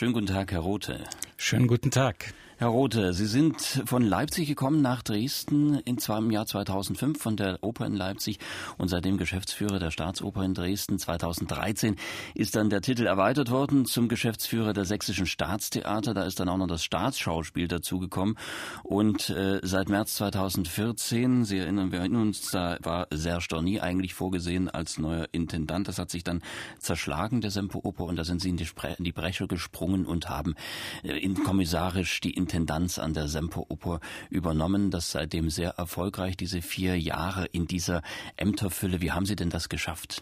Schönen guten Tag, Herr Rothe. Schönen guten Tag. Herr Rothe, Sie sind von Leipzig gekommen nach Dresden in im Jahr 2005 von der Oper in Leipzig und seitdem Geschäftsführer der Staatsoper in Dresden. 2013 ist dann der Titel erweitert worden zum Geschäftsführer der Sächsischen Staatstheater. Da ist dann auch noch das Staatsschauspiel dazugekommen. Und äh, seit März 2014, Sie erinnern, wir erinnern uns, da war Serge Dorny eigentlich vorgesehen als neuer Intendant. Das hat sich dann zerschlagen, der Semperoper, und da sind Sie in die, Spre in die Bresche gesprungen und haben äh, in kommissarisch die Intendanz an der Semperoper übernommen. Das seitdem sehr erfolgreich, diese vier Jahre in dieser Ämterfülle. Wie haben Sie denn das geschafft?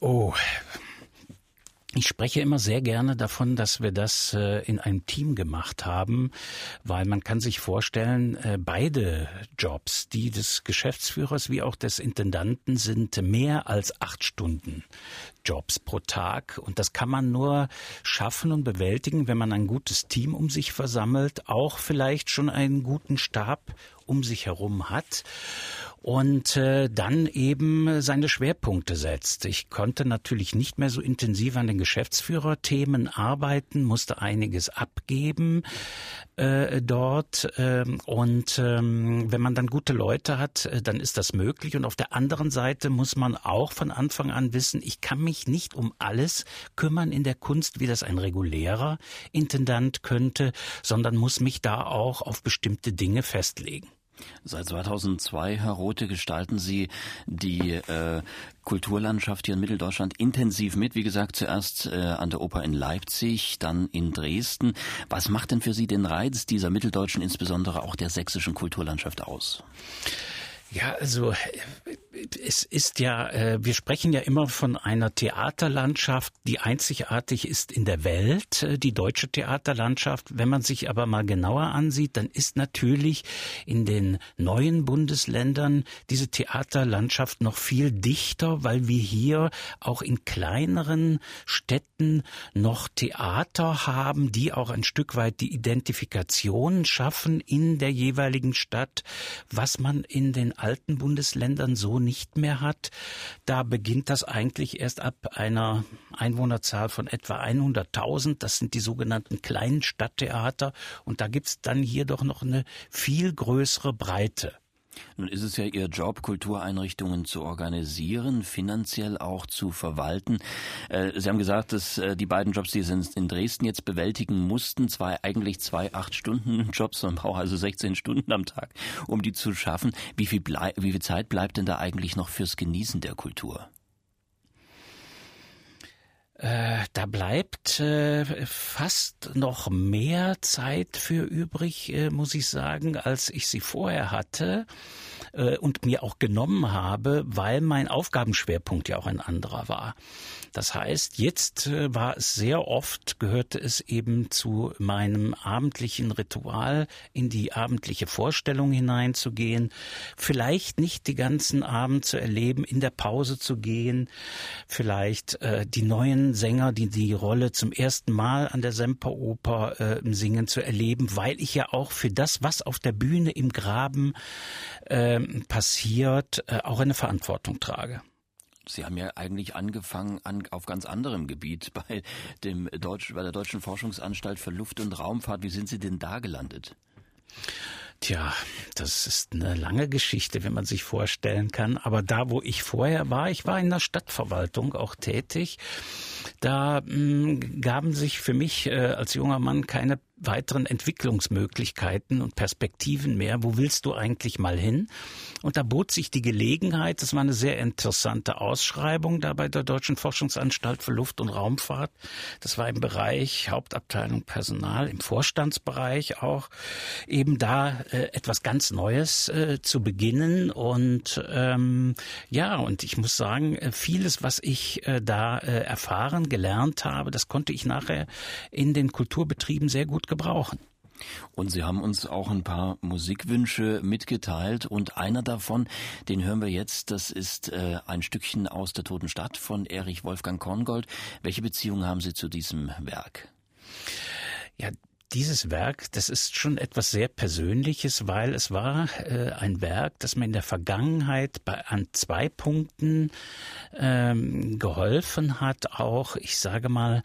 Oh, ich spreche immer sehr gerne davon, dass wir das äh, in einem Team gemacht haben, weil man kann sich vorstellen, äh, beide Jobs, die des Geschäftsführers wie auch des Intendanten, sind mehr als acht Stunden Jobs pro Tag. Und das kann man nur schaffen und bewältigen, wenn man ein gutes Team um sich versammelt, auch vielleicht schon einen guten Stab um sich herum hat und äh, dann eben seine Schwerpunkte setzt. Ich konnte natürlich nicht mehr so intensiv an den Geschäftsführerthemen arbeiten, musste einiges abgeben äh, dort äh, und ähm, wenn man dann gute Leute hat, äh, dann ist das möglich und auf der anderen Seite muss man auch von Anfang an wissen, ich kann mich nicht um alles kümmern in der Kunst, wie das ein regulärer Intendant könnte, sondern muss mich da auch auf bestimmte Dinge festlegen. Seit 2002, Herr Rote, gestalten Sie die äh, Kulturlandschaft hier in Mitteldeutschland intensiv mit. Wie gesagt, zuerst äh, an der Oper in Leipzig, dann in Dresden. Was macht denn für Sie den Reiz dieser mitteldeutschen, insbesondere auch der sächsischen Kulturlandschaft aus? Ja, also es ist ja, äh, wir sprechen ja immer von einer Theaterlandschaft, die einzigartig ist in der Welt, äh, die deutsche Theaterlandschaft. Wenn man sich aber mal genauer ansieht, dann ist natürlich in den neuen Bundesländern diese Theaterlandschaft noch viel dichter, weil wir hier auch in kleineren Städten noch Theater haben, die auch ein Stück weit die Identifikation schaffen in der jeweiligen Stadt, was man in den alten Bundesländern so nicht mehr hat. Da beginnt das eigentlich erst ab einer Einwohnerzahl von etwa 100.000. Das sind die sogenannten kleinen Stadttheater. Und da gibt's dann hier doch noch eine viel größere Breite. Nun ist es ja Ihr Job, Kultureinrichtungen zu organisieren, finanziell auch zu verwalten. Äh, Sie haben gesagt, dass äh, die beiden Jobs, die Sie in Dresden jetzt bewältigen mussten, zwei eigentlich zwei acht Stunden Jobs, man braucht also 16 Stunden am Tag, um die zu schaffen. Wie viel, wie viel Zeit bleibt denn da eigentlich noch fürs Genießen der Kultur? Äh, da bleibt äh, fast noch mehr Zeit für übrig, äh, muss ich sagen, als ich sie vorher hatte äh, und mir auch genommen habe, weil mein Aufgabenschwerpunkt ja auch ein anderer war. Das heißt, jetzt äh, war es sehr oft, gehörte es eben zu meinem abendlichen Ritual, in die abendliche Vorstellung hineinzugehen, vielleicht nicht die ganzen Abend zu erleben, in der Pause zu gehen, vielleicht die neuen Sänger, die die Rolle zum ersten Mal an der Semperoper äh, singen, zu erleben, weil ich ja auch für das, was auf der Bühne im Graben äh, passiert, äh, auch eine Verantwortung trage. Sie haben ja eigentlich angefangen an, auf ganz anderem Gebiet bei dem Deutsch, bei der Deutschen Forschungsanstalt für Luft- und Raumfahrt. Wie sind Sie denn da gelandet? Tja, das ist eine lange Geschichte, wenn man sich vorstellen kann. Aber da, wo ich vorher war, ich war in der Stadtverwaltung auch tätig. Da mh, hm, gaben sich für mich äh, als junger Mann keine weiteren Entwicklungsmöglichkeiten und Perspektiven mehr. Wo willst du eigentlich mal hin? Und da bot sich die Gelegenheit, das war eine sehr interessante Ausschreibung da bei der Deutschen Forschungsanstalt für Luft- und Raumfahrt. Das war im Bereich Hauptabteilung Personal, im Vorstandsbereich auch, eben da äh, etwas ganz Neues äh, zu beginnen. Und ähm, ja, und ich muss sagen, äh, vieles, was ich äh, da äh, erfahren, gelernt habe, das konnte ich nachher in den Kulturbetrieben sehr gut gebrauchen. Und Sie haben uns auch ein paar Musikwünsche mitgeteilt und einer davon, den hören wir jetzt, das ist äh, ein Stückchen aus der Toten Stadt von Erich Wolfgang Korngold. Welche Beziehung haben Sie zu diesem Werk? Ja, dieses Werk, das ist schon etwas sehr Persönliches, weil es war äh, ein Werk, das mir in der Vergangenheit bei, an zwei Punkten ähm, geholfen hat, auch, ich sage mal,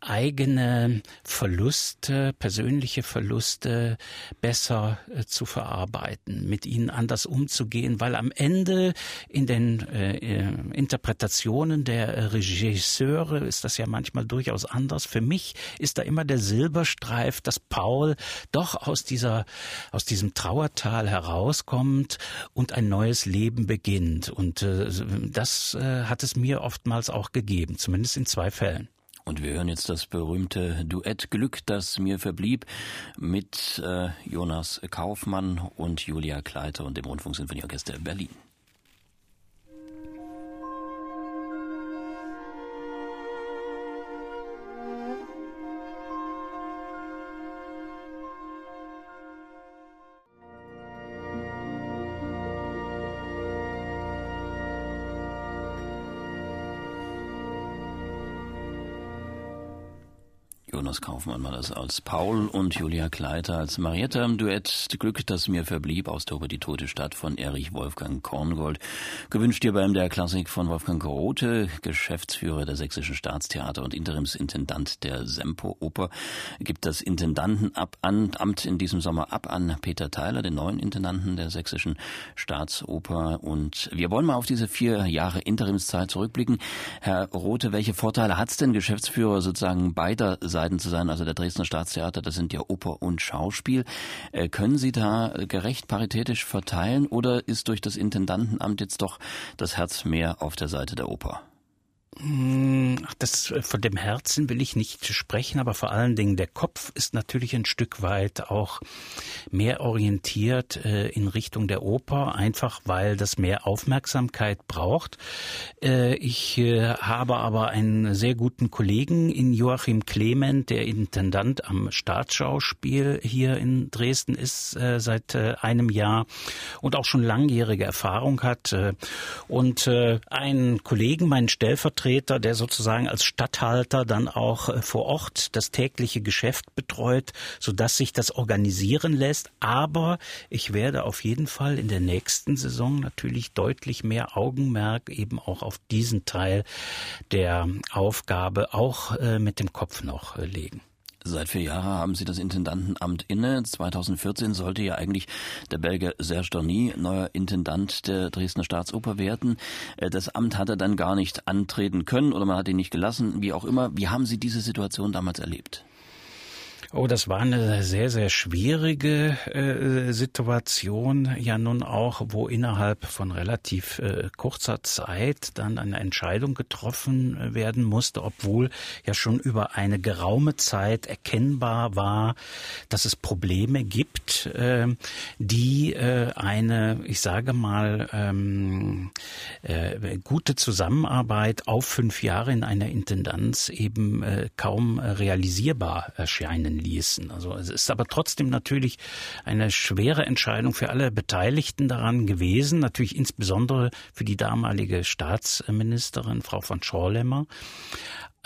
eigene Verluste, persönliche Verluste besser äh, zu verarbeiten, mit ihnen anders umzugehen, weil am Ende in den äh, äh Interpretationen der Regisseure ist das ja manchmal durchaus anders. Für mich ist da immer der Silberstreif, dass Paul doch aus dieser, aus diesem Trauertal herauskommt und ein neues Leben beginnt. Und äh, das äh, hat es mir oftmals auch gegeben, zumindest in zwei Fällen. Und wir hören jetzt das berühmte Duett Glück, das mir verblieb, mit äh, Jonas Kaufmann und Julia Kleiter und dem Rundfunksinfonieorchester Berlin. Jonas Kaufmann war das als Paul und Julia Kleiter als Marietta im Duett Glück, das mir verblieb aus der Die Tote Stadt von Erich Wolfgang Korngold. Gewünscht hier beim der Klassik von Wolfgang Grote, Geschäftsführer der Sächsischen Staatstheater und Interimsintendant der Sempo Oper, gibt das Intendantenamt in diesem Sommer ab an Peter Theiler, den neuen Intendanten der Sächsischen Staatsoper. Und wir wollen mal auf diese vier Jahre Interimszeit zurückblicken. Herr Rote, welche Vorteile hat es denn Geschäftsführer sozusagen beider Seiten Seiten zu sein. Also der Dresdner Staatstheater, das sind ja Oper und Schauspiel. Äh, können Sie da gerecht paritätisch verteilen oder ist durch das Intendantenamt jetzt doch das Herz mehr auf der Seite der Oper? Hm, das äh, von dem Herzen will ich nicht sprechen, aber vor allen Dingen der Kopf ist natürlich ein Stück weit auch mehr orientiert äh, in Richtung der Oper, einfach weil das mehr Aufmerksamkeit braucht. Äh, ich äh, habe aber einen sehr guten Kollegen in Joachim Clement, der Intendant am Staatsschauspiel hier in Dresden ist äh, seit äh, einem Jahr und auch schon langjährige Erfahrung hat und einen Kollegen, meinen Stellvertreter Stellvertreter, der sozusagen als Statthalter dann auch äh, vor Ort das tägliche Geschäft betreut, sodass sich das organisieren lässt. Aber ich werde auf jeden Fall in der nächsten Saison natürlich deutlich mehr Augenmerk eben auch auf diesen Teil der Aufgabe auch äh, mit dem Kopf noch äh, legen. Seit vier Jahren haben Sie das Intendantenamt inne. 2014 sollte ja eigentlich der Belgier Serge Dorny neuer Intendant der Dresdner Staatsoper werden. Äh, das Amt hat er dann gar nicht antreten können oder man hat ihn nicht gelassen, wie auch immer. Wie haben Sie diese Situation damals erlebt? Oh, das war eine sehr, sehr schwierige äh, Situation, ja nun auch, wo innerhalb von relativ äh, kurzer Zeit dann eine Entscheidung getroffen äh, werden musste, obwohl ja schon über eine geraume Zeit erkennbar war, dass es Probleme gibt, äh, die eine, ich sage mal, ähm, äh, gute Zusammenarbeit auf fünf Jahre in einer Intendanz eben äh, kaum realisierbar erscheinen ließen. Also es ist aber trotzdem natürlich eine schwere Entscheidung für alle Beteiligten daran gewesen, natürlich insbesondere für die damalige Staatsministerin Frau von Schorlemmer.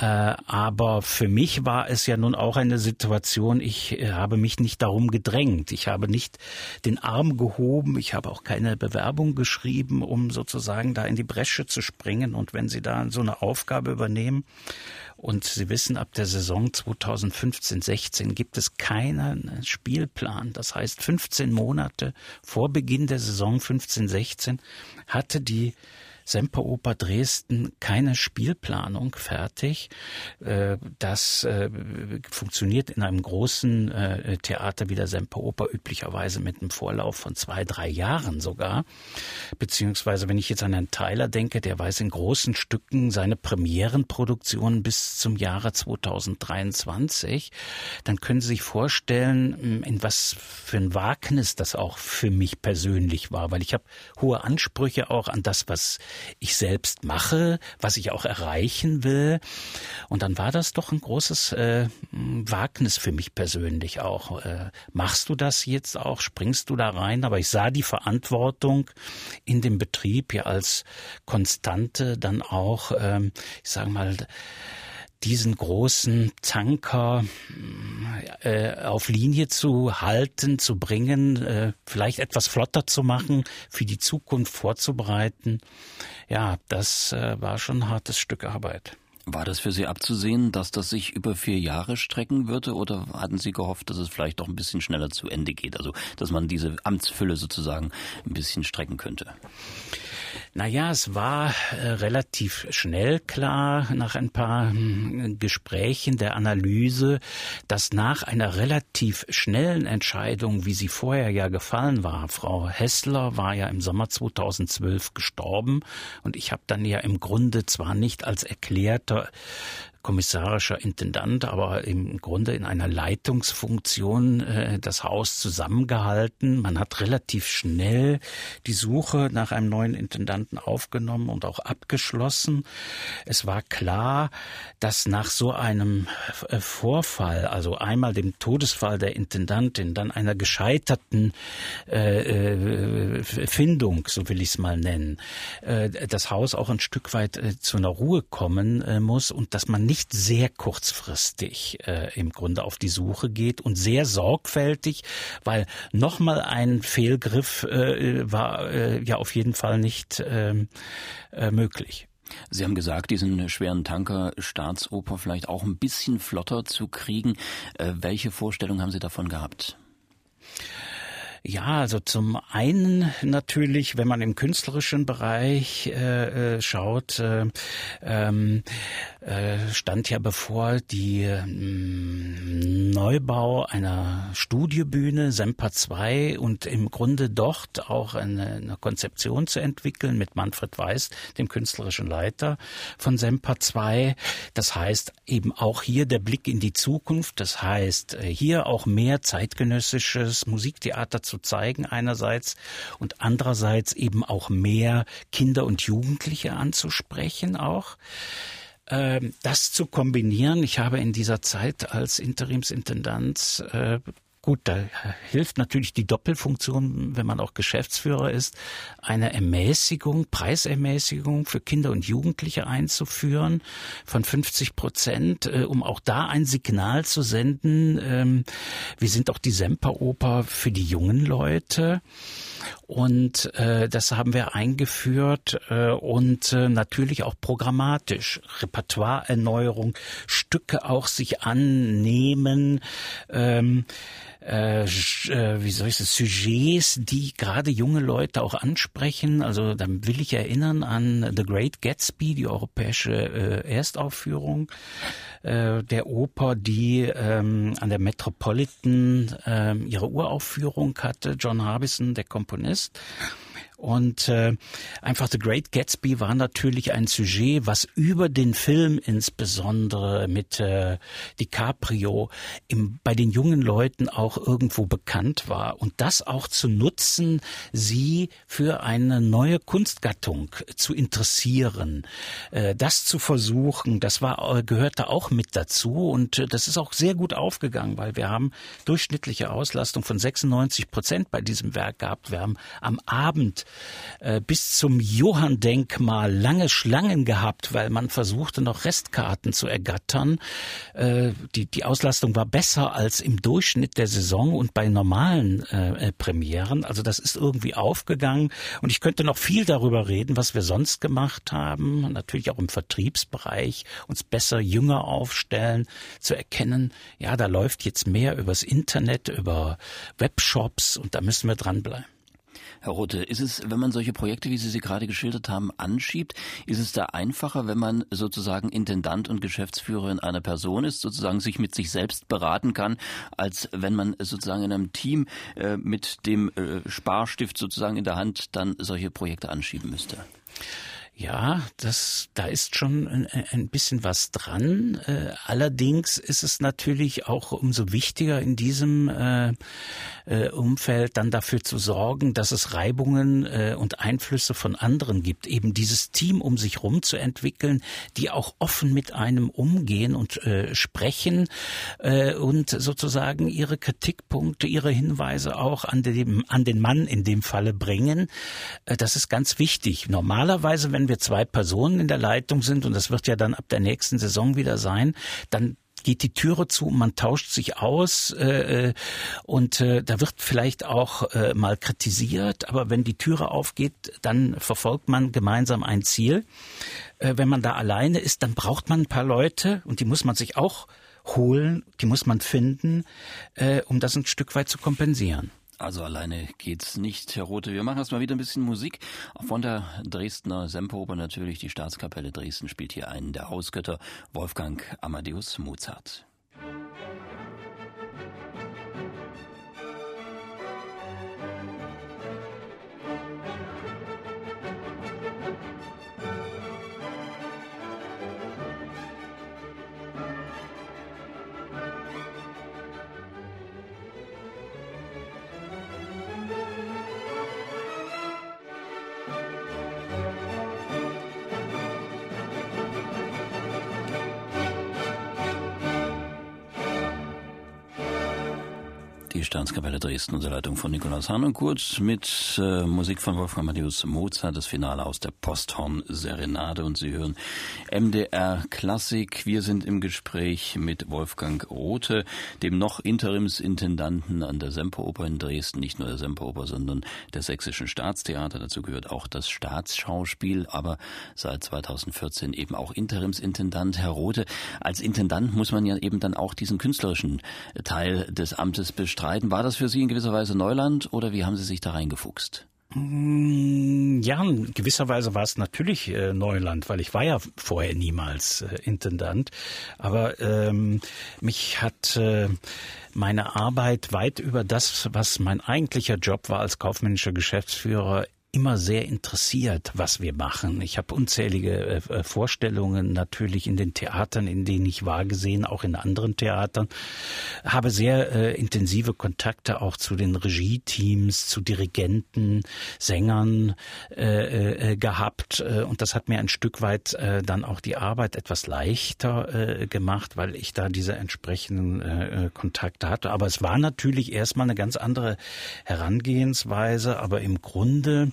Äh, aber für mich war es ja nun auch eine Situation, ich äh, habe mich nicht darum gedrängt. Ich habe nicht den Arm gehoben. Ich habe auch keine Bewerbung geschrieben, um sozusagen da in die Bresche zu springen. Und wenn Sie da so eine Aufgabe übernehmen und Sie wissen, ab der Saison 2015-16 gibt es keinen Spielplan. Das heißt, 15 Monate vor Beginn der Saison 15-16 hatte die Semperoper Dresden keine Spielplanung fertig. Äh, das äh, funktioniert in einem großen äh, Theater wie der Semperoper üblicherweise mit einem Vorlauf von zwei, drei Jahren sogar. Beziehungsweise, wenn ich jetzt an Herrn Tyler denke, der weiß in großen Stücken seine Premierenproduktion bis zum Jahre 2023, dann können Sie sich vorstellen, in was für ein Wagnis das auch für mich persönlich war, weil ich habe hohe Ansprüche auch an das, was ich selbst mache, was ich auch erreichen will. Und dann war das doch ein großes äh, Wagnis für mich persönlich auch. Äh, machst du das jetzt auch? Springst du da rein? Aber ich sah die Verantwortung in dem Betrieb ja als Konstante dann auch, ähm, ich sage mal, diesen großen Tanker äh, auf Linie zu halten, zu bringen, äh, vielleicht etwas flotter zu machen, für die Zukunft vorzubereiten. Ja, das äh, war schon ein hartes Stück Arbeit. War das für Sie abzusehen, dass das sich über vier Jahre strecken würde oder hatten Sie gehofft, dass es vielleicht doch ein bisschen schneller zu Ende geht? Also, dass man diese Amtsfülle sozusagen ein bisschen strecken könnte? Naja, es war äh, relativ schnell klar nach ein paar hm, Gesprächen der Analyse, dass nach einer relativ schnellen Entscheidung, wie sie vorher ja gefallen war, Frau Hessler war ja im Sommer 2012 gestorben und ich habe dann ja im Grunde zwar nicht als erklärter kommissarischer Intendant, aber im Grunde in einer Leitungsfunktion äh, das Haus zusammengehalten. Man hat relativ schnell die Suche nach einem neuen Intendanten aufgenommen und auch abgeschlossen. Es war klar, dass nach so einem äh, Vorfall, also einmal dem Todesfall der Intendantin, dann einer gescheiterten äh, äh, Findung, so will ich es mal nennen, äh, das Haus auch ein Stück weit äh, zu einer Ruhe kommen muss und dass man nicht sehr kurzfristig äh, im Grunde auf die Suche geht und sehr sorgfältig, weil nochmal ein Fehlgriff äh, war äh, ja auf jeden Fall nicht ähm, äh, möglich. Sie haben gesagt, diesen schweren Tanker Staatsoper vielleicht auch ein bisschen flotter zu kriegen. Äh, welche Vorstellung haben Sie davon gehabt? Ja, also zum einen natürlich, wenn man im künstlerischen Bereich äh, äh schaut, äh, ähm, äh, stand ja bevor die äh, Neubau einer Studiobühne Semper 2 und im Grunde dort auch eine, eine Konzeption zu entwickeln mit Manfred Weiß, dem künstlerischen Leiter von Semper 2. Das heißt eben auch hier der Blick in die Zukunft. Das heißt äh, hier auch mehr zeitgenössisches Musiktheater zu zeigen einerseits und andererseits eben auch mehr Kinder und Jugendliche anzusprechen auch ähm, das zu kombinieren. Ich habe in dieser Zeit als Interimsintendant äh, Gut, da hilft natürlich die Doppelfunktion, wenn man auch Geschäftsführer ist, eine Ermäßigung, Preisermäßigung für Kinder und Jugendliche einzuführen von 50 Prozent, äh, um auch da ein Signal zu senden. Ähm, wir sind auch die Semperoper für die jungen Leute. Und äh, das haben wir eingeführt äh, und äh, natürlich auch programmatisch. Repertoireerneuerung, Stücke auch sich annehmen. Ähm, äh, äh, wie soll ich sagen, Sujets, die gerade junge Leute auch ansprechen. Also dann will ich erinnern an The Great Gatsby, die europäische äh, Erstaufführung äh, der Oper, die ähm, an der Metropolitan äh, ihre Uraufführung hatte. John Harbison, der Komponist. Und äh, einfach The Great Gatsby war natürlich ein Sujet, was über den Film insbesondere mit äh, DiCaprio im, bei den jungen Leuten auch irgendwo bekannt war. Und das auch zu nutzen, sie für eine neue Kunstgattung zu interessieren, äh, das zu versuchen, das war äh, gehörte auch mit dazu. Und äh, das ist auch sehr gut aufgegangen, weil wir haben durchschnittliche Auslastung von 96 Prozent bei diesem Werk gehabt. Wir haben am Abend äh, bis zum Johann-Denkmal lange Schlangen gehabt, weil man versuchte noch Restkarten zu ergattern. Äh, die, die Auslastung war besser als im Durchschnitt der Saison und bei normalen äh, äh, Premieren. Also das ist irgendwie aufgegangen. Und ich könnte noch viel darüber reden, was wir sonst gemacht haben. Natürlich auch im Vertriebsbereich uns besser jünger aufstellen, zu erkennen, ja, da läuft jetzt mehr übers Internet, über Webshops und da müssen wir dranbleiben. Herr Rote, ist es, wenn man solche Projekte, wie Sie sie gerade geschildert haben, anschiebt, ist es da einfacher, wenn man sozusagen Intendant und Geschäftsführer in einer Person ist, sozusagen sich mit sich selbst beraten kann, als wenn man sozusagen in einem Team äh, mit dem äh, Sparstift sozusagen in der Hand dann solche Projekte anschieben müsste? Ja, das, da ist schon ein, ein bisschen was dran. Äh, allerdings ist es natürlich auch umso wichtiger in diesem äh, äh, Umfeld dann dafür zu sorgen, dass es Reibungen äh, und Einflüsse von anderen gibt. Eben dieses Team um sich rum zu entwickeln, die auch offen mit einem umgehen und äh, sprechen und sozusagen ihre Kritikpunkte, ihre Hinweise auch an, dem, an den Mann in dem Falle bringen. Das ist ganz wichtig. Normalerweise, wenn wir zwei Personen in der Leitung sind, und das wird ja dann ab der nächsten Saison wieder sein, dann geht die Türe zu, man tauscht sich aus äh, äh, und äh, da wird vielleicht auch äh, mal kritisiert, aber wenn die Türe aufgeht, dann verfolgt man gemeinsam ein Ziel. Äh, wenn man da alleine ist, dann braucht man ein paar Leute und die muss man sich auch holen, die muss man finden, äh, um das ein Stück weit zu kompensieren. Also alleine geht's nicht, Herr Rote. Wir machen erstmal wieder ein bisschen Musik. Von der Dresdner Semperoper natürlich. Die Staatskapelle Dresden spielt hier einen der Hausgötter, Wolfgang Amadeus Mozart. Staatskapelle Dresden unter Leitung von Nikolaus Hahn und Kurt mit äh, Musik von Wolfgang Amadeus Mozart, das Finale aus der Posthorn Serenade und Sie hören MDR Klassik. Wir sind im Gespräch mit Wolfgang Rothe, dem noch Interimsintendanten an der Semperoper in Dresden, nicht nur der Semperoper, sondern der Sächsischen Staatstheater. Dazu gehört auch das Staatsschauspiel, aber seit 2014 eben auch Interimsintendant. Herr Rothe, als Intendant muss man ja eben dann auch diesen künstlerischen Teil des Amtes bestreiten streiten. War das für Sie in gewisser Weise Neuland oder wie haben Sie sich da reingefuchst? Mm, ja, in gewisser Weise war es natürlich äh, Neuland, weil ich war ja vorher niemals äh, Intendant. Aber ähm, mich hat äh, meine Arbeit weit über das, was mein eigentlicher Job war als kaufmännischer Geschäftsführer, immer sehr interessiert, was wir machen. Ich habe unzählige äh, äh, Vorstellungen natürlich in den Theatern, in denen ich war gesehen, auch in anderen Theatern. Habe sehr äh, intensive Kontakte auch zu den Regie-Teams, zu Dirigenten, Sängern äh, äh, gehabt und das hat mir ein Stück weit dann auch die Arbeit etwas leichter gemacht, weil ich da diese entsprechenden Kontakte hatte. Aber es war natürlich erstmal eine ganz andere Herangehensweise, aber im Grunde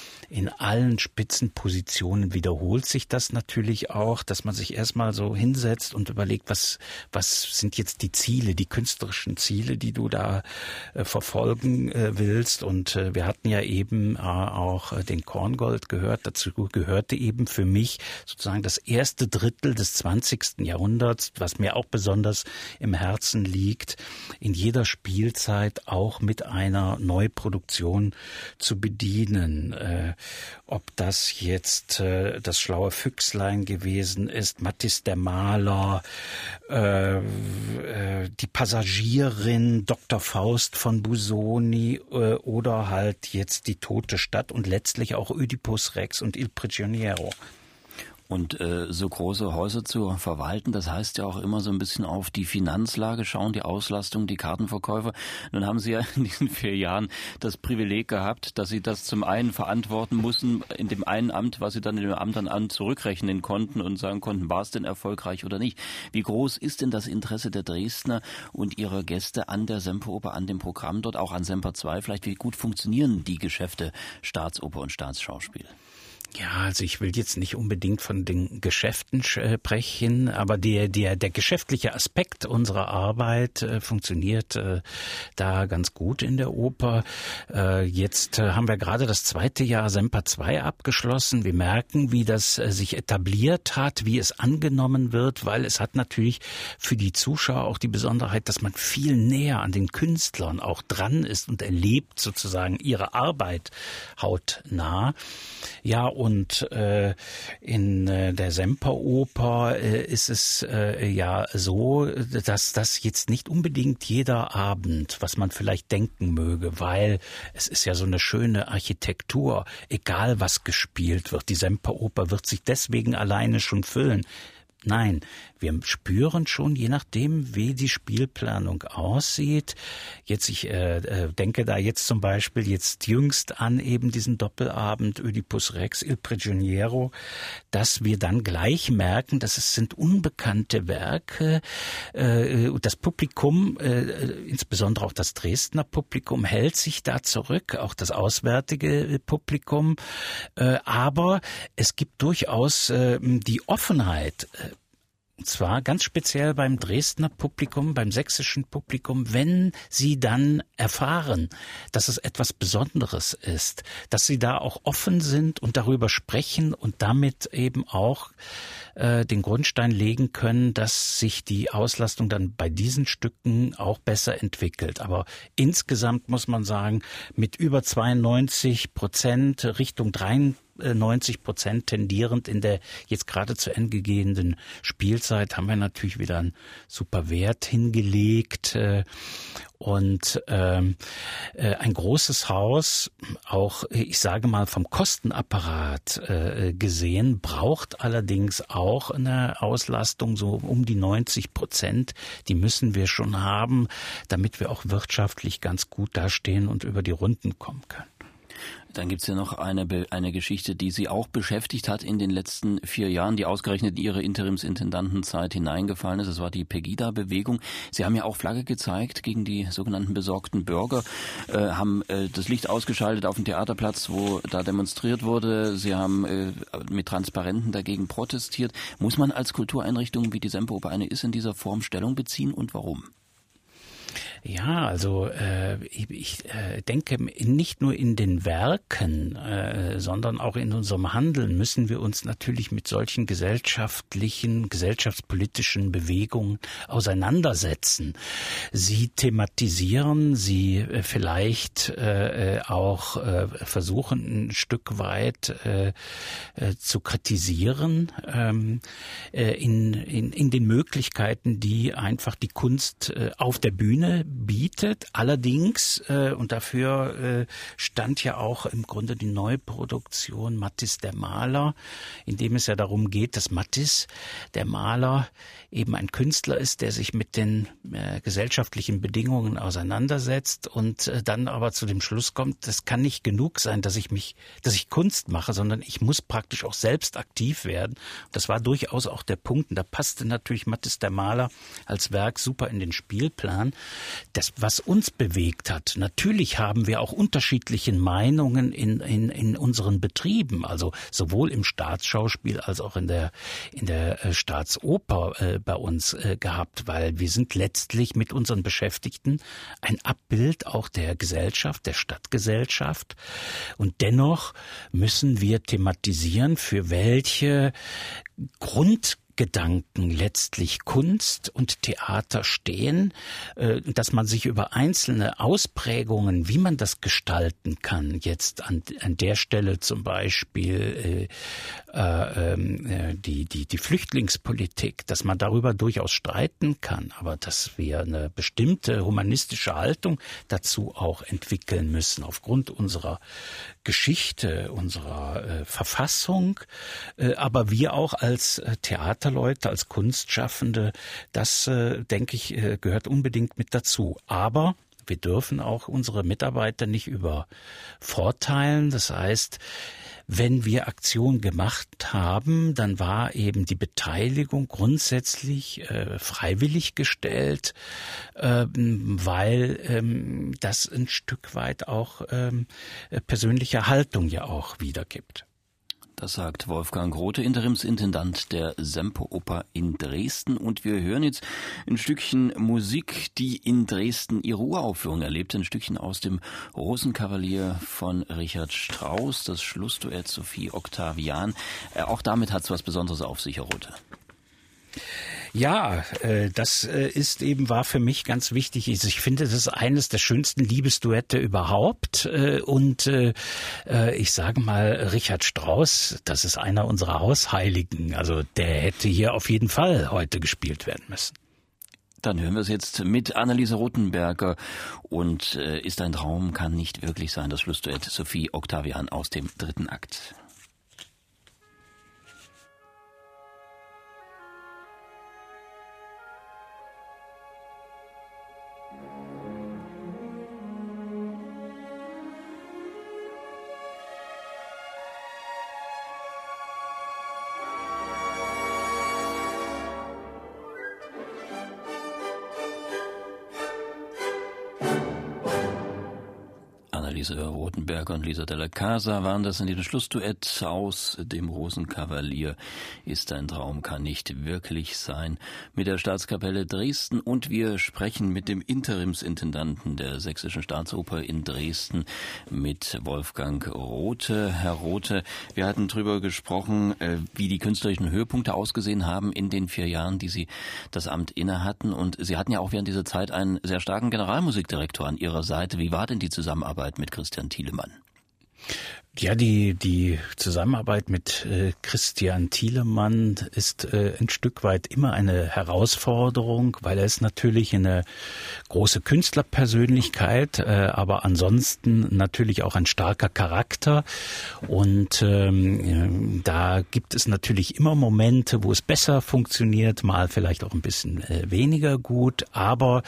in allen Spitzenpositionen wiederholt sich das natürlich auch, dass man sich erstmal so hinsetzt und überlegt, was, was sind jetzt die Ziele, die künstlerischen Ziele, die du da äh, verfolgen äh, willst. Und äh, wir hatten ja eben äh, auch äh, den Korngold gehört. Dazu gehörte eben für mich sozusagen das erste Drittel des 20. Jahrhunderts, was mir auch besonders im Herzen liegt, in jeder Spielzeit auch mit einer Neuproduktion zu bedienen. Ob das jetzt äh, das schlaue Füchslein gewesen ist, Mattis der Maler, äh, äh, die Passagierin, Dr. Faust von Busoni äh, oder halt jetzt die tote Stadt und letztlich auch Oedipus Rex und Il Prigioniero. Und äh, so große Häuser zu verwalten, das heißt ja auch immer so ein bisschen auf die Finanzlage schauen, die Auslastung, die Kartenverkäufer. Nun haben Sie ja in diesen vier Jahren das Privileg gehabt, dass Sie das zum einen verantworten mussten in dem einen Amt, was Sie dann in dem Amt dann an zurückrechnen konnten und sagen konnten, war es denn erfolgreich oder nicht. Wie groß ist denn das Interesse der Dresdner und ihrer Gäste an der Semperoper, an dem Programm dort, auch an Semper 2? Vielleicht wie gut funktionieren die Geschäfte Staatsoper und Staatsschauspiel? Ja, also ich will jetzt nicht unbedingt von den Geschäften sprechen, aber der, der, der geschäftliche Aspekt unserer Arbeit äh, funktioniert äh, da ganz gut in der Oper. Äh, jetzt äh, haben wir gerade das zweite Jahr Semper 2 abgeschlossen. Wir merken, wie das äh, sich etabliert hat, wie es angenommen wird, weil es hat natürlich für die Zuschauer auch die Besonderheit, dass man viel näher an den Künstlern auch dran ist und erlebt sozusagen ihre Arbeit hautnah. Ja, und äh, in äh, der Semperoper äh, ist es äh, ja so, dass das jetzt nicht unbedingt jeder Abend, was man vielleicht denken möge, weil es ist ja so eine schöne Architektur, egal was gespielt wird. Die Semperoper wird sich deswegen alleine schon füllen. Nein, wir spüren schon, je nachdem, wie die Spielplanung aussieht. Jetzt, ich äh, äh, denke da jetzt zum Beispiel jetzt jüngst an eben diesen Doppelabend Oedipus Rex, Il Prigioniero, dass wir dann gleich merken, dass es sind unbekannte Werke. Äh, das Publikum, äh, insbesondere auch das Dresdner Publikum, hält sich da zurück, auch das auswärtige Publikum. Äh, aber es gibt durchaus äh, die Offenheit, äh, Und zwar ganz speziell beim Dresdner Publikum, beim sächsischen Publikum, wenn sie dann erfahren, dass es etwas Besonderes ist, dass sie da auch offen sind und darüber sprechen und damit eben auch äh, den Grundstein legen können, dass sich die Auslastung dann bei diesen Stücken auch besser entwickelt. Aber insgesamt muss man sagen, mit über 92 Prozent Richtung 93 90 Prozent tendierend in der jetzt gerade zu Ende gehenden Spielzeit haben wir natürlich wieder einen super Wert hingelegt. Äh, und ähm, äh, ein großes Haus, auch ich sage mal vom Kostenapparat äh, gesehen, braucht allerdings auch eine Auslastung so um die 90 Prozent. Die müssen wir schon haben, damit wir auch wirtschaftlich ganz gut dastehen und über die Runden kommen können. Dann gibt's ja noch eine, eine Geschichte, die Sie auch beschäftigt hat in den letzten vier Jahren, die ausgerechnet in Ihre Interimsintendantenzeit hineingefallen ist. Das war die Pegida-Bewegung. Sie haben ja auch Flagge gezeigt gegen die sogenannten besorgten Bürger, äh, haben äh, das Licht ausgeschaltet auf dem Theaterplatz, wo da demonstriert wurde. Sie haben äh, mit Transparenten dagegen protestiert. Muss man als Kultureinrichtung, wie die Semperoper eine ist, in dieser Form Stellung beziehen und warum? Ja, also äh, ich, ich äh, denke, nicht nur in den Werken, äh, sondern auch in unserem Handeln müssen wir uns natürlich mit solchen gesellschaftlichen, gesellschaftspolitischen Bewegungen auseinandersetzen. Sie thematisieren, sie äh, vielleicht äh, äh auch äh, versuchen ein Stück weit äh, äh, zu kritisieren ähm, äh, in, in, in den Möglichkeiten, die einfach die Kunst auf der Bühne bietet. Allerdings, äh, und dafür äh, stand ja auch im Grunde die Neuproduktion Mattis der Maler, in dem es ja darum geht, dass Mattis der Maler eben ein Künstler ist, der sich mit den äh, gesellschaftlichen Bedingungen auseinandersetzt und äh, dann aber zu dem Schluss kommt, das kann nicht genug sein, dass ich mich, dass ich Kunst mache, sondern ich muss praktisch auch selbst aktiv werden. Das war durchaus auch der Punkt. Und da passte natürlich Mattis der Maler als Werk super in den Spielplan das, was uns bewegt hat. Natürlich haben wir auch unterschiedliche Meinungen in, in, in unseren Betrieben, also sowohl im Staatsschauspiel als auch in der, in der äh, Staatsoper äh, bei uns äh, gehabt, weil wir sind letztlich mit unseren Beschäftigten ein Abbild auch der Gesellschaft, der Stadtgesellschaft. Und dennoch müssen wir thematisieren, für welche Grund Gedanken letztlich Kunst und Theater stehen, äh, dass man sich über einzelne Ausprägungen, wie man das gestalten kann, jetzt an, an der Stelle zum Beispiel äh, äh, ähm, äh, die, die, die Flüchtlingspolitik, dass man darüber durchaus streiten kann, aber dass wir eine bestimmte humanistische Haltung dazu auch entwickeln müssen, aufgrund unserer Geschichte, unserer äh, Verfassung, äh, aber wir auch als äh, Theaterleute, als Kunstschaffende, das, äh, denke ich, äh, gehört unbedingt mit dazu. Aber wir dürfen auch unsere Mitarbeiter nicht übervorteilen. Das heißt, wenn wir Aktionen gemacht haben, dann war eben die Beteiligung grundsätzlich äh, freiwillig gestellt, äh, weil ähm, das ein Stück weit auch ähm, persönliche Haltung ja auch wiedergibt. Das sagt Wolfgang Grote, Interimsintendant der Semperoper in Dresden. Und wir hören jetzt ein Stückchen Musik, die in Dresden ihre Uraufführung erlebte. Ein Stückchen aus dem Rosenkavalier von Richard Strauss, das Schlussduett Sophie Octavian. Äh, auch damit hat es was Besonderes auf sich, Herr Rote. Ja, äh, das äh, ist eben war für mich ganz wichtig. Ich finde, das ist eines der schönsten Liebesduette überhaupt. Äh, und äh, äh, ich sage mal, Richard Strauss, das ist einer unserer Hausheiligen. Also der hätte hier auf jeden Fall heute gespielt werden müssen. Dann hören wir es jetzt mit Anneliese Rothenberger und äh, Ist ein Traum, kann nicht wirklich sein. Das Schlussduett Sophie Octavian aus dem dritten Akt. Anneliese Rotenberger und Lisa della Casa waren das in dem Schlussduett aus dem Rosenkavalier. Ist ein Traum, kann nicht wirklich sein. Mit der Staatskapelle Dresden und wir sprechen mit dem Interimsintendanten der Sächsischen Staatsoper in Dresden, mit Wolfgang Rote. Herr Rote, wir hatten drüber gesprochen, äh, wie die künstlerischen Höhepunkte ausgesehen haben in den vier Jahren, die Sie das Amt inne hatten. Und Sie hatten ja auch während dieser Zeit einen sehr starken Generalmusikdirektor an Ihrer Seite. Wie war denn die Zusammenarbeit mit Christian Thielemann? Ja, die, die Zusammenarbeit mit äh, Christian Thielemann ist äh, ein Stück weit immer eine Herausforderung, weil er ist natürlich eine große Künstlerpersönlichkeit, äh, aber ansonsten natürlich auch ein starker Charakter. Und ähm, da gibt es natürlich immer Momente, wo es besser funktioniert, mal vielleicht auch ein bisschen äh, weniger gut. Aber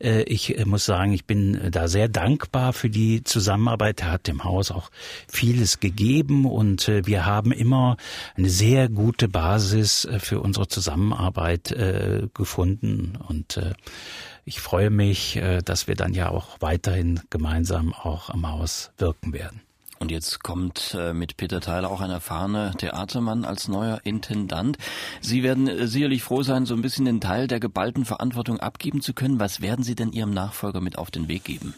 äh, ich äh, muss sagen, ich bin da sehr dankbar für die Zusammenarbeit. Er hat dem Haus auch viel vieles gegeben und äh, wir haben immer eine sehr gute Basis äh, für unsere Zusammenarbeit äh, gefunden und ich freue mich, dass wir dann ja auch weiterhin gemeinsam auch am Haus wirken werden. Und jetzt kommt mit Peter Theiler auch ein erfahrener Theatermann als neuer Intendant. Sie werden sicherlich froh sein, so ein bisschen den Teil der geballten Verantwortung abgeben zu können. Was werden Sie denn Ihrem Nachfolger mit auf den Weg geben?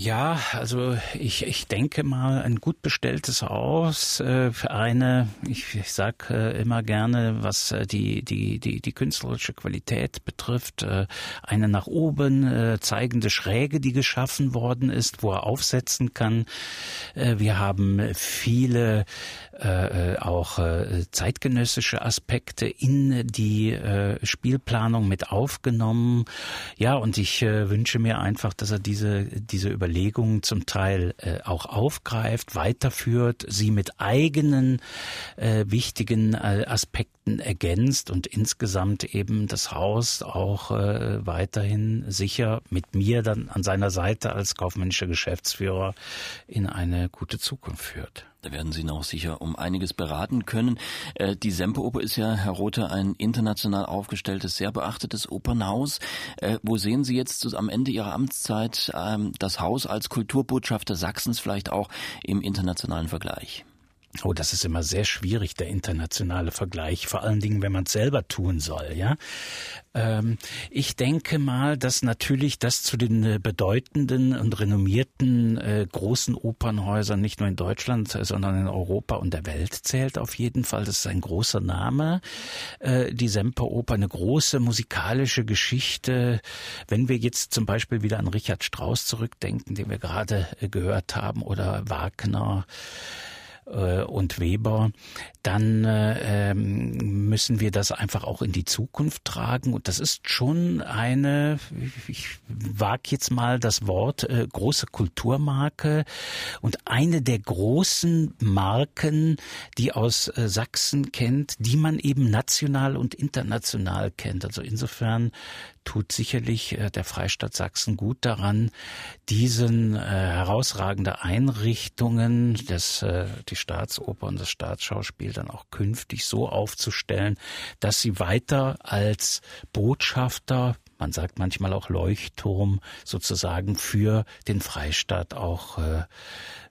Ja, also ich, ich denke mal, ein gut bestelltes Haus äh, für eine, ich, ich sag äh, immer gerne, was äh, die, die, die, die künstlerische Qualität betrifft, äh, eine nach oben äh, zeigende Schräge, die geschaffen worden ist, wo er aufsetzen kann. Äh, wir haben viele äh, äh, auch äh, zeitgenössische Aspekte in die äh, Spielplanung mit aufgenommen. Ja, und ich äh, wünsche mir einfach, dass er diese, diese Überlegungen zum Teil äh, auch aufgreift, weiterführt, sie mit eigenen äh, wichtigen äh, Aspekten ergänzt und insgesamt eben das Haus auch äh, weiterhin sicher mit mir dann an seiner Seite als kaufmännischer Geschäftsführer in eine gute Zukunft führt. Da werden Sie noch sicher um einiges beraten können. Äh, die Semperoper ist ja, Herr Rothe, ein international aufgestelltes, sehr beachtetes Opernhaus. Äh, wo sehen Sie jetzt am Ende Ihrer Amtszeit ähm, das Haus als Kulturbotschafter Sachsens vielleicht auch im internationalen Vergleich? Oh, das ist immer sehr schwierig, der internationale Vergleich, vor allen Dingen, wenn man es selber tun soll, ja. Ähm, ich denke mal, dass natürlich das zu den äh, bedeutenden und renommierten äh, großen Opernhäusern nicht nur in Deutschland, äh, sondern in Europa und der Welt zählt auf jeden Fall. Das ist ein großer Name. Äh, die Semperoper, eine große musikalische Geschichte. Wenn wir jetzt zum Beispiel wieder an Richard Strauss zurückdenken, den wir gerade äh, gehört haben, oder Wagner, äh, und Weber, dann äh, ähm, müssen wir das einfach auch in die Zukunft tragen. Und das ist schon eine, ich wage jetzt mal das Wort, äh, große Kulturmarke und eine der großen Marken, die aus Sachsen kennt, die man eben national und international kennt. Also insofern tut sicherlich äh, der Freistaat Sachsen gut daran, diesen äh, herausragende Einrichtungen, des, äh, die Staatsoper und das Staatsschauspiel dann auch künftig so aufzustellen, dass sie weiter als Botschafter man sagt manchmal auch Leuchtturm sozusagen für den Freistaat auch äh,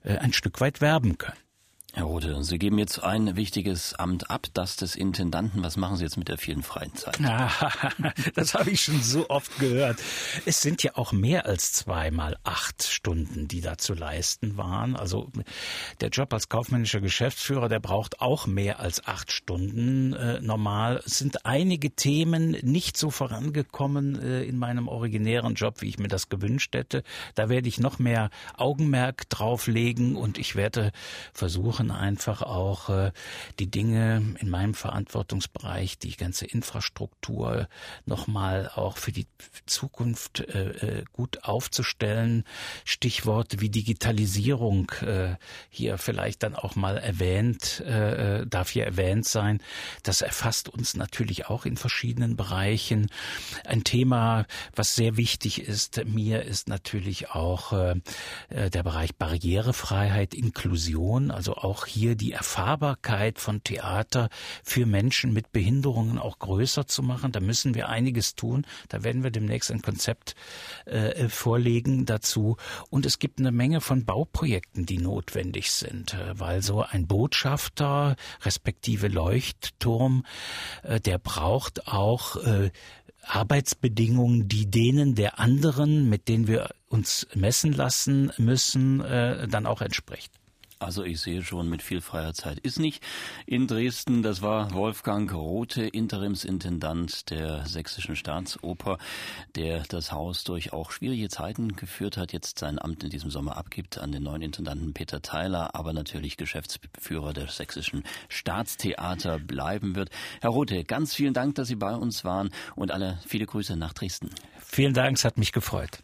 äh ein Stück weit werben können. Herr Rode, Sie geben jetzt ein wichtiges Amt ab, das des Intendanten. Was machen Sie jetzt mit der vielen freien Zeit? das habe ich schon so oft gehört. Es sind ja auch mehr als zweimal acht Stunden, die da zu leisten waren. Also der Job als kaufmännischer Geschäftsführer, der braucht auch mehr als acht Stunden äh, normal. Es sind einige Themen nicht so vorangekommen äh, in meinem originären Job, wie ich mir das gewünscht hätte. Da werde ich noch mehr Augenmerk drauflegen und ich werde versuchen, versuchen einfach auch äh, die Dinge in meinem Verantwortungsbereich, die ganze Infrastruktur nochmal auch für die Zukunft äh, äh, gut aufzustellen. Stichworte wie Digitalisierung hier vielleicht dann auch mal erwähnt, äh, äh, darf hier erwähnt sein. Das erfasst uns natürlich auch in verschiedenen Bereichen. Ein Thema, was sehr wichtig ist, mir ist natürlich auch der Bereich Barrierefreiheit, Inklusion, also auch hier die Erfahrbarkeit von Theater für Menschen mit Behinderungen auch größer zu machen. Da müssen wir einiges tun. Da werden wir demnächst ein Konzept äh, vorlegen dazu. Und es gibt eine Menge von Bauprojekten, die notwendig sind, äh, weil so ein Botschafter respektive Leuchtturm, äh, der braucht auch äh, Arbeitsbedingungen, die denen der anderen, mit denen wir uns messen lassen müssen, äh, dann auch entspricht. Also ich sehe schon, mit viel freier Zeit ist nicht. In Dresden, das war Wolfgang Rothe, Interimsintendant der Sächsischen Staatsoper, der das Haus durch auch schwierige Zeiten geführt hat, jetzt sein Amt in diesem Sommer abgibt an den neuen Intendanten Peter Theiler, aber natürlich Geschäftsführer der Sächsischen Staatstheater bleiben wird. Herr Rothe, ganz vielen Dank, dass Sie bei uns waren und alle viele Grüße nach Dresden. Vielen Dank, es hat mich gefreut.